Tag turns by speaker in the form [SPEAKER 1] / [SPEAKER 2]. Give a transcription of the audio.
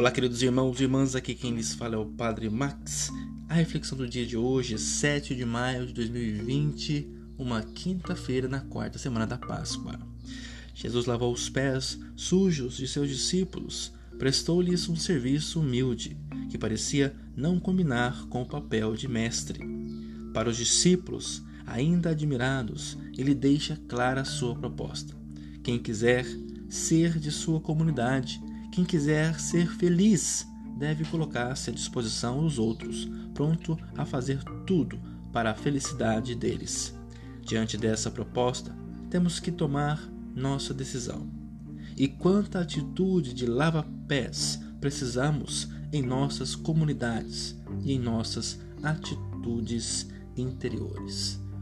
[SPEAKER 1] Olá, queridos irmãos e irmãs, aqui quem lhes fala é o Padre Max. A reflexão do dia de hoje, 7 de maio de 2020, uma quinta-feira na quarta semana da Páscoa. Jesus lavou os pés sujos de seus discípulos, prestou-lhes um serviço humilde, que parecia não combinar com o papel de mestre. Para os discípulos, ainda admirados, ele deixa clara a sua proposta. Quem quiser ser de sua comunidade, quem quiser ser feliz deve colocar-se à disposição dos outros, pronto a fazer tudo para a felicidade deles. Diante dessa proposta, temos que tomar nossa decisão. E quanta atitude de lava-pés precisamos em nossas comunidades e em nossas atitudes interiores.